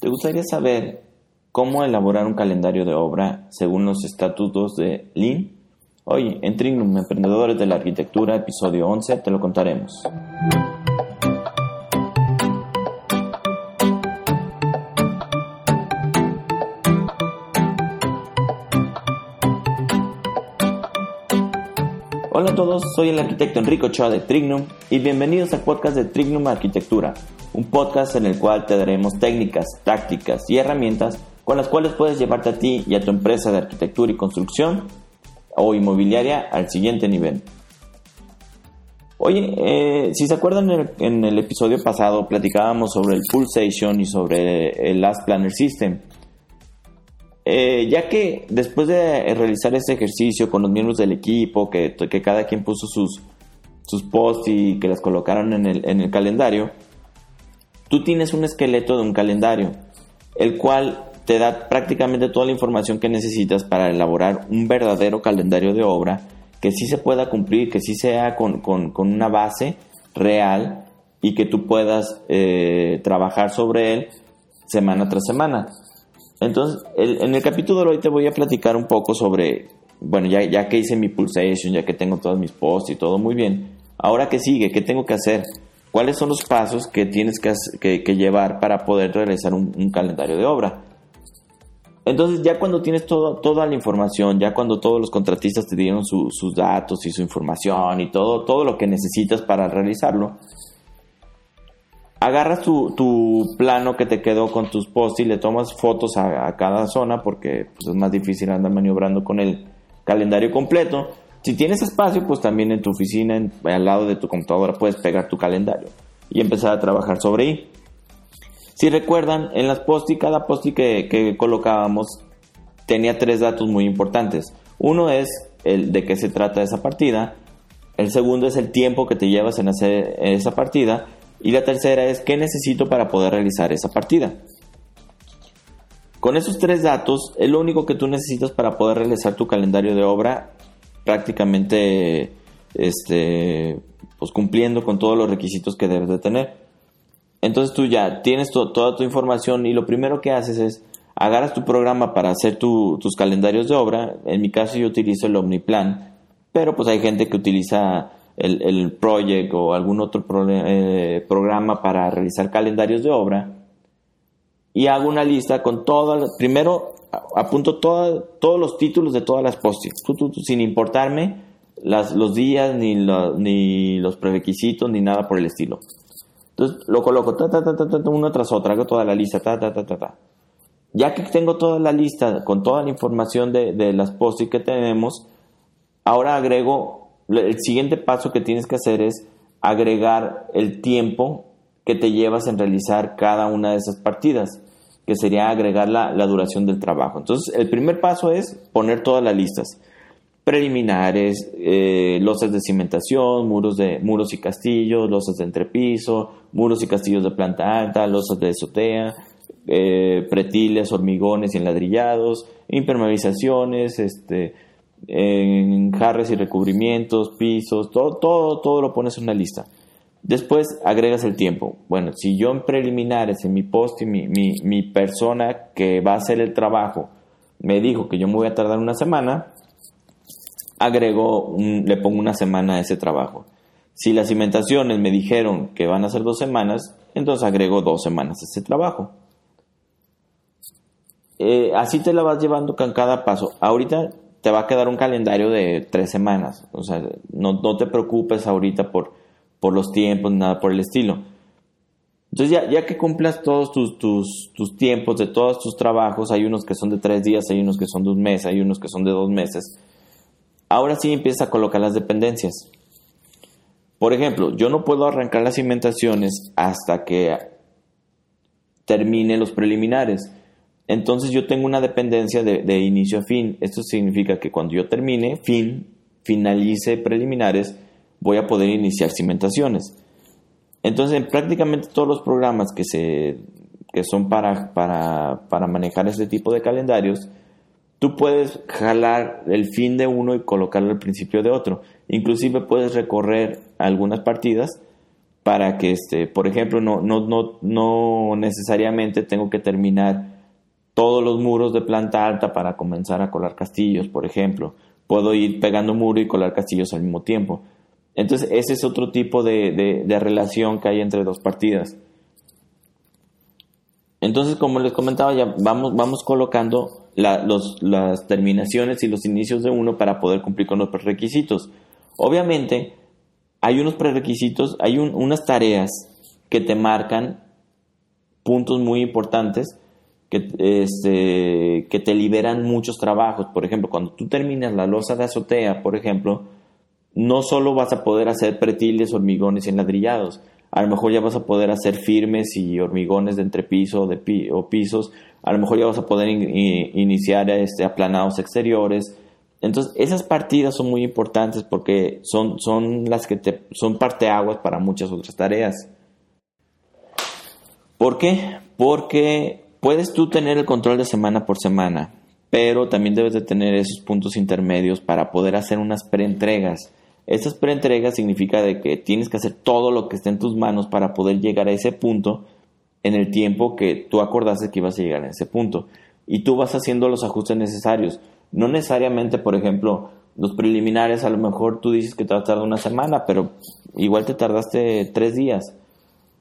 ¿Te gustaría saber cómo elaborar un calendario de obra según los estatutos de Lean? Hoy en Trignum Emprendedores de la Arquitectura, episodio 11, te lo contaremos. Todos, soy el arquitecto Enrico Ochoa de Trignum y bienvenidos al podcast de Trignum Arquitectura, un podcast en el cual te daremos técnicas, tácticas y herramientas con las cuales puedes llevarte a ti y a tu empresa de arquitectura y construcción o inmobiliaria al siguiente nivel. Oye, eh, si se acuerdan en el, episodio pasado platicábamos sobre el Pulsation y sobre el Last Planner System. Eh, ya que después de realizar ese ejercicio con los miembros del equipo, que, cada quien puso sus, sus posts y que las colocaron en el, en el calendario, tú tienes un esqueleto de un calendario, el cual te da prácticamente toda la información que necesitas para elaborar un verdadero calendario de obra que sí se pueda cumplir, que sí sea con, una base real y que tú puedas eh, trabajar sobre él semana tras semana. Entonces, en el capítulo de hoy te voy a platicar un poco sobre, bueno, ya, ya que hice mi pulsation, ya que tengo todos mis posts y todo muy bien, ahora qué sigue, qué tengo que hacer, cuáles son los pasos que tienes que, que, llevar para poder realizar un, calendario de obra. Entonces ya cuando tienes toda la información, ya cuando todos los contratistas te dieron sus datos y su información y todo, todo lo que necesitas para realizarlo, agarras tu, plano que te quedó con tus posts y le tomas fotos a, cada zona porque pues, es más difícil andar maniobrando con el calendario completo. Si tienes espacio, pues también en tu oficina, al lado de tu computadora, puedes pegar tu calendario y empezar a trabajar sobre ahí. Si recuerdan, en las post cada post que, que colocábamos tenía tres datos muy importantes. Uno es el de qué se trata esa partida. El segundo es el tiempo que te llevas en hacer esa partida. Y la tercera es qué necesito para poder realizar esa partida. Con esos tres datos es lo único que tú necesitas para poder realizar tu calendario de obra prácticamente este, pues cumpliendo con todos los requisitos que debes de tener. Entonces tú ya tienes toda tu información y lo primero que haces es agarras tu programa para hacer tus calendarios de obra. En mi caso yo utilizo el Omniplan, pero pues hay gente que utiliza el, el project o algún otro eh, programa para realizar calendarios de obra y hago una lista con todas, primero apunto todos los títulos de todas las post sin importarme las, los días, ni, ni los prerequisitos, ni nada por el estilo. Entonces lo coloco ta, ta, ta, ta, uno tras otro, hago toda la lista, ta, ta, ta, ta, ta. Ya que tengo toda la lista con toda la información de, de las post que tenemos, ahora agrego el siguiente paso que tienes que hacer es agregar el tiempo que te llevas en realizar cada una de esas partidas, que sería agregar la, duración del trabajo. Entonces, el primer paso es poner todas las listas preliminares, eh, losas de cimentación, muros, de, muros y castillos, losas de entrepiso, muros y castillos de planta alta, losas de azotea, eh, pretiles, hormigones y enladrillados, impermeabilizaciones, este, en jarres y recubrimientos, pisos, todo, todo, todo lo pones en una lista. Después agregas el tiempo. Bueno, si yo en preliminares, en mi post y mi, mi, persona que va a hacer el trabajo me dijo que yo me voy a tardar una semana, agrego, le pongo una semana a ese trabajo. Si las cimentaciones me dijeron que van a ser dos semanas, entonces agrego dos semanas a ese trabajo. Eh, así te la vas llevando con cada paso. Ahorita te va a quedar un calendario de tres semanas. O sea, no, te preocupes ahorita por, por los tiempos, nada por el estilo. Entonces, ya, ya que cumplas todos tus, tus, tus, tiempos de todos tus trabajos, hay unos que son de tres días, hay unos que son de un mes, hay unos que son de dos meses. Ahora sí empieza a colocar las dependencias. Por ejemplo, yo no puedo arrancar las cimentaciones hasta que termine los preliminares. Entonces yo tengo una dependencia de, inicio a fin. Esto significa que cuando yo termine, fin, finalice preliminares, voy a poder iniciar cimentaciones. Entonces, en prácticamente todos los programas que, se, que son para, para, para manejar este tipo de calendarios, tú puedes jalar el fin de uno y colocarlo al principio de otro. Inclusive puedes recorrer algunas partidas para que, este, por ejemplo, no, no, no, no necesariamente tengo que terminar todos los muros de planta alta para comenzar a colar castillos, por ejemplo. Puedo ir pegando muro y colar castillos al mismo tiempo. Entonces, ese es otro tipo de, de relación que hay entre dos partidas. Entonces, como les comentaba, ya vamos, vamos colocando las terminaciones y los inicios de uno para poder cumplir con los requisitos. Obviamente, hay unos prerequisitos, hay unas tareas que te marcan puntos muy importantes que, este, que te liberan muchos trabajos. Por ejemplo, cuando tú terminas la losa de azotea, por ejemplo, no solo vas a poder hacer pretiles, hormigones y enladrillados, a lo mejor ya vas a poder hacer firmes y hormigones de entrepiso de o pisos, a lo mejor ya vas a poder iniciar este, aplanados exteriores. Entonces, esas partidas son muy importantes porque son, son las que te, son parteaguas para muchas otras tareas. ¿Por qué? Porque puedes tú tener el control de semana por semana, pero también debes de tener esos puntos intermedios para poder hacer unas preentregas. Estas preentregas significa de que tienes que hacer todo lo que esté en tus manos para poder llegar a ese punto en el tiempo que tú acordaste que ibas a llegar a ese punto. Y tú vas haciendo los ajustes necesarios. No necesariamente, por ejemplo, los preliminares, a lo mejor tú dices que te va a tardar una semana, pero igual te tardaste tres días.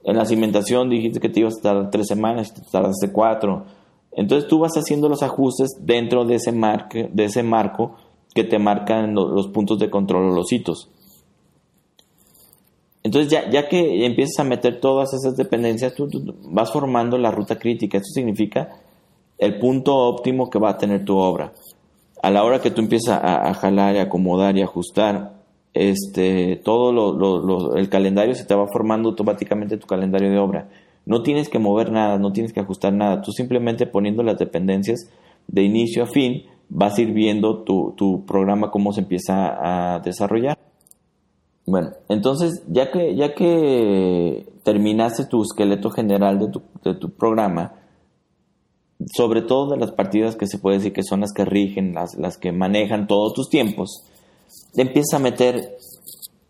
En la cimentación dijiste que te ibas a tardar tres semanas y te tardaste cuatro. Entonces tú vas haciendo los ajustes dentro de ese, marco que te marcan los puntos de control o los hitos. Entonces, ya, que empiezas a meter todas esas dependencias, tú, vas formando la ruta crítica. Esto significa el punto óptimo que va a tener tu obra. A la hora que tú empiezas a, jalar y acomodar y ajustar, este, todo lo, el calendario se te va formando automáticamente tu calendario de obra. No tienes que mover nada, no tienes que ajustar nada. Tú simplemente poniendo las dependencias de inicio a fin, vas a ir viendo tu, programa cómo se empieza a desarrollar. Bueno, entonces ya que, ya que terminaste tu esqueleto general de tu, de tu programa, sobre todo de las partidas que se puede decir que son las que rigen, las, las que manejan todos tus tiempos, empiezas a meter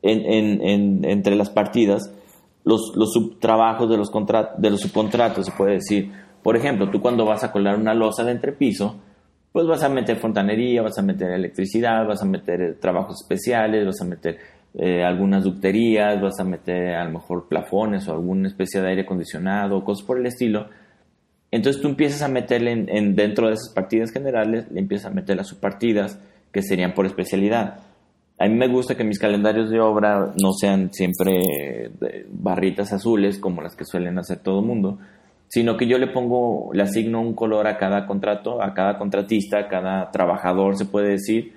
en, en, entre las partidas los, los subtrabajos de los, de los subcontratos, se puede decir. Por ejemplo, tú cuando vas a colar una losa de entrepiso, pues vas a meter fontanería, vas a meter electricidad, vas a meter trabajos especiales, vas a meter eh, algunas ducterías, vas a meter a lo mejor plafones o alguna especie de aire acondicionado, cosas por el estilo. Entonces tú empiezas a meterle en, dentro de esas partidas generales, le empiezas a meter las subpartidas que serían por especialidad. A mí me gusta que mis calendarios de obra no sean siempre barritas azules como las que suelen hacer todo mundo, sino que yo le pongo, le asigno un color a cada contrato, a cada contratista, a cada trabajador, se puede decir,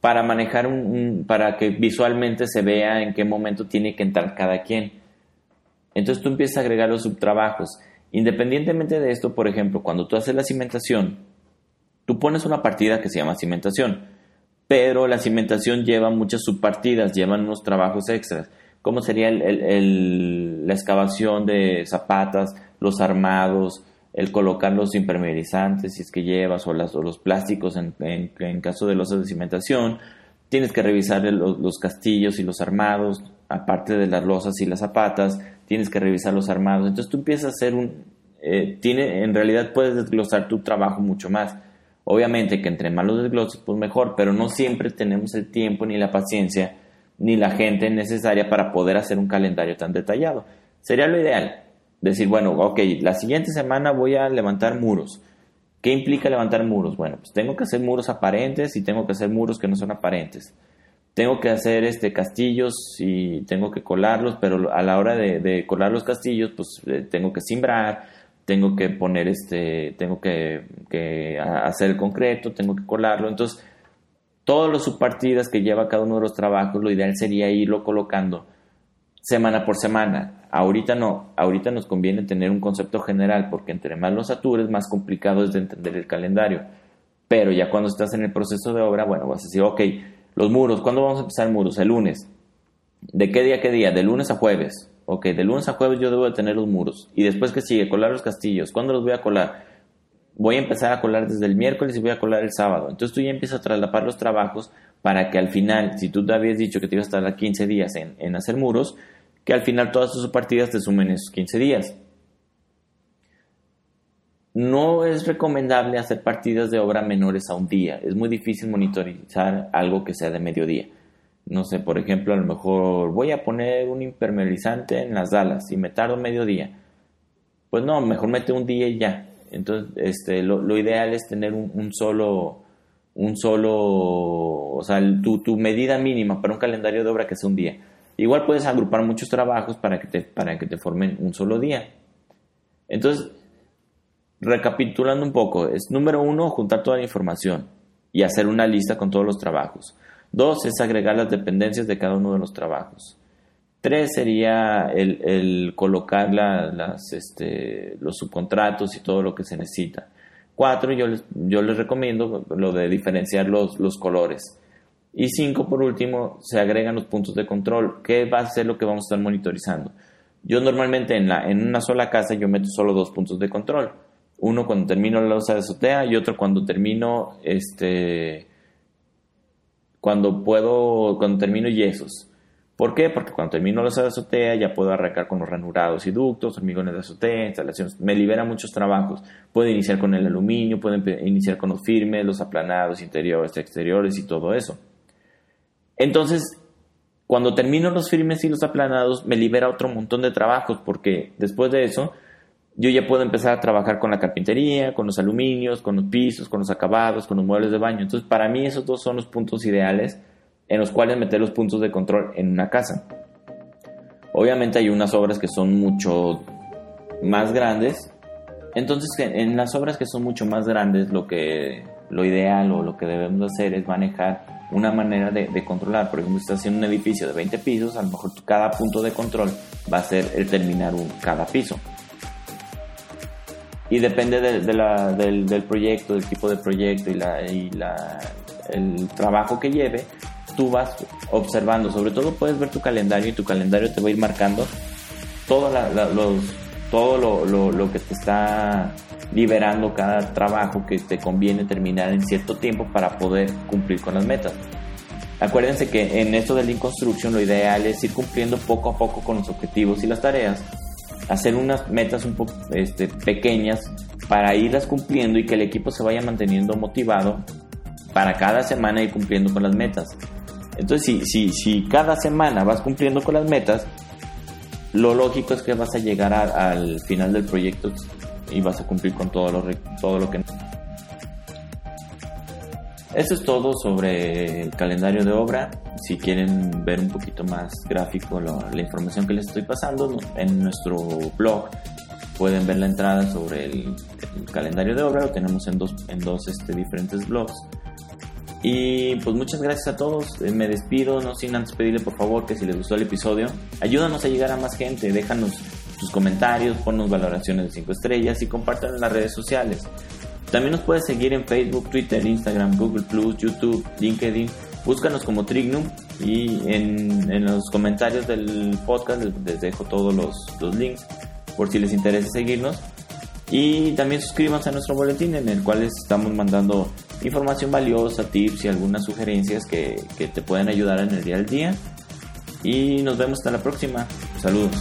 para manejar un, para que visualmente se vea en qué momento tiene que entrar cada quien. Entonces tú empiezas a agregar los subtrabajos. Independientemente de esto, por ejemplo, cuando tú haces la cimentación, tú pones una partida que se llama cimentación, pero la cimentación lleva muchas subpartidas, llevan unos trabajos extras, como sería la excavación de zapatas, los armados, el colocar los impermeabilizantes si es que llevas o, las, o los plásticos en, en, caso de losas de cimentación. Tienes que revisar los, castillos y los armados, aparte de las losas y las zapatas, tienes que revisar los armados. Entonces tú empiezas a hacer un... Eh, tiene, en realidad puedes desglosar tu trabajo mucho más. Obviamente que entre más los desgloses, pues mejor, pero no siempre tenemos el tiempo ni la paciencia ni la gente necesaria para poder hacer un calendario tan detallado. Sería lo ideal, decir, bueno, ok, la siguiente semana voy a levantar muros. ¿Qué implica levantar muros? Bueno, pues tengo que hacer muros aparentes y tengo que hacer muros que no son aparentes. Tengo que hacer este castillos y tengo que colarlos, pero a la hora de, colar los castillos, pues eh, tengo que simbrar, tengo que poner este, tengo que, que, hacer el concreto, tengo que colarlo. Entonces, todos los subpartidas que lleva cada uno de los trabajos, lo ideal sería irlo colocando semana por semana. Ahorita no, ahorita nos conviene tener un concepto general porque entre más los satures, más complicado es de entender el calendario. Pero ya cuando estás en el proceso de obra, bueno, vas a decir, ok, los muros, ¿cuándo vamos a empezar muros? El lunes. ¿De qué día a qué día? De lunes a jueves. Ok, de lunes a jueves yo debo de tener los muros. Y después que sigue, colar los castillos. ¿Cuándo los voy a colar? Voy a empezar a colar desde el miércoles y voy a colar el sábado. Entonces tú ya empiezas a traslapar los trabajos para que al final, si tú te habías dicho que te ibas a tardar 15 días en, en hacer muros, que al final todas tus partidas te sumen esos 15 días. No es recomendable hacer partidas de obra menores a un día. Es muy difícil monitorizar algo que sea de mediodía. No sé, por ejemplo, a lo mejor voy a poner un impermeabilizante en las dalas y me tardo medio día. Pues no, mejor mete un día y ya. Entonces, este, lo, ideal es tener un, solo, un solo, o sea, tu, tu medida mínima para un calendario de obra que sea un día. Igual puedes agrupar muchos trabajos para que te, para que te formen un solo día. Entonces, recapitulando un poco, es número uno, juntar toda la información y hacer una lista con todos los trabajos. Dos es agregar las dependencias de cada uno de los trabajos. Tres sería el, colocar las, este, los subcontratos y todo lo que se necesita. Cuatro, yo les, yo les recomiendo lo de diferenciar los, los colores. Y cinco, por último, se agregan los puntos de control. ¿Qué va a ser lo que vamos a estar monitorizando? Yo normalmente en, la, en una sola casa yo meto solo dos puntos de control. Uno cuando termino la losa de azotea y otro cuando termino este cuando puedo cuando termino yesos. ¿Por qué? Porque cuando termino la losa de azotea ya puedo arrancar con los ranurados y ductos, hormigones de azotea, instalaciones. Me libera muchos trabajos. Puedo iniciar con el aluminio, puedo iniciar con los firmes, los aplanados, interiores, exteriores y todo eso. Entonces, cuando termino los firmes y los aplanados, me libera otro montón de trabajos, porque después de eso, yo ya puedo empezar a trabajar con la carpintería, con los aluminios, con los pisos, con los acabados, con los muebles de baño. Entonces, para mí esos dos son los puntos ideales en los cuales meter los puntos de control en una casa. Obviamente hay unas obras que son mucho más grandes. Entonces, en las obras que son mucho más grandes, lo que lo ideal o lo que debemos hacer es manejar una manera de, controlar. Por ejemplo, si estás en un edificio de 20 pisos, a lo mejor cada punto de control va a ser el terminar un, cada piso. Y depende de, la, del, del, proyecto, del tipo de proyecto y, la, y la, el trabajo que lleve, tú vas observando. Sobre todo puedes ver tu calendario y tu calendario te va a ir marcando todo, los, todo lo, lo, lo que te está liberando cada trabajo que te conviene terminar en cierto tiempo para poder cumplir con las metas. Acuérdense que en esto de Lean Construction lo ideal es ir cumpliendo poco a poco con los objetivos y las tareas, hacer unas metas un poco este, pequeñas para irlas cumpliendo y que el equipo se vaya manteniendo motivado para cada semana ir cumpliendo con las metas. Entonces, si, si, si cada semana vas cumpliendo con las metas, lo lógico es que vas a llegar al final del proyecto y vas a cumplir con todo lo, todo lo que... Eso es todo sobre el calendario de obra. Si quieren ver un poquito más gráfico la información que les estoy pasando, en nuestro blog pueden ver la entrada sobre el, calendario de obra. Lo tenemos en dos, en dos este, diferentes blogs. Y pues muchas gracias a todos. Eh, me despido, no sin antes pedirle por favor que si les gustó el episodio, ayúdanos a llegar a más gente. Déjanos tus comentarios, ponnos valoraciones de 5 estrellas y compartan en las redes sociales. También nos puedes seguir en Facebook, Twitter, Instagram, Google Plus, YouTube, LinkedIn. Búscanos como Trignum y en, los comentarios del podcast les, dejo todos los, los links por si les interesa seguirnos. Y también suscríbanse a nuestro boletín en el cual les estamos mandando información valiosa, tips y algunas sugerencias que, que te pueden ayudar en el día al día. Y nos vemos hasta la próxima. Saludos.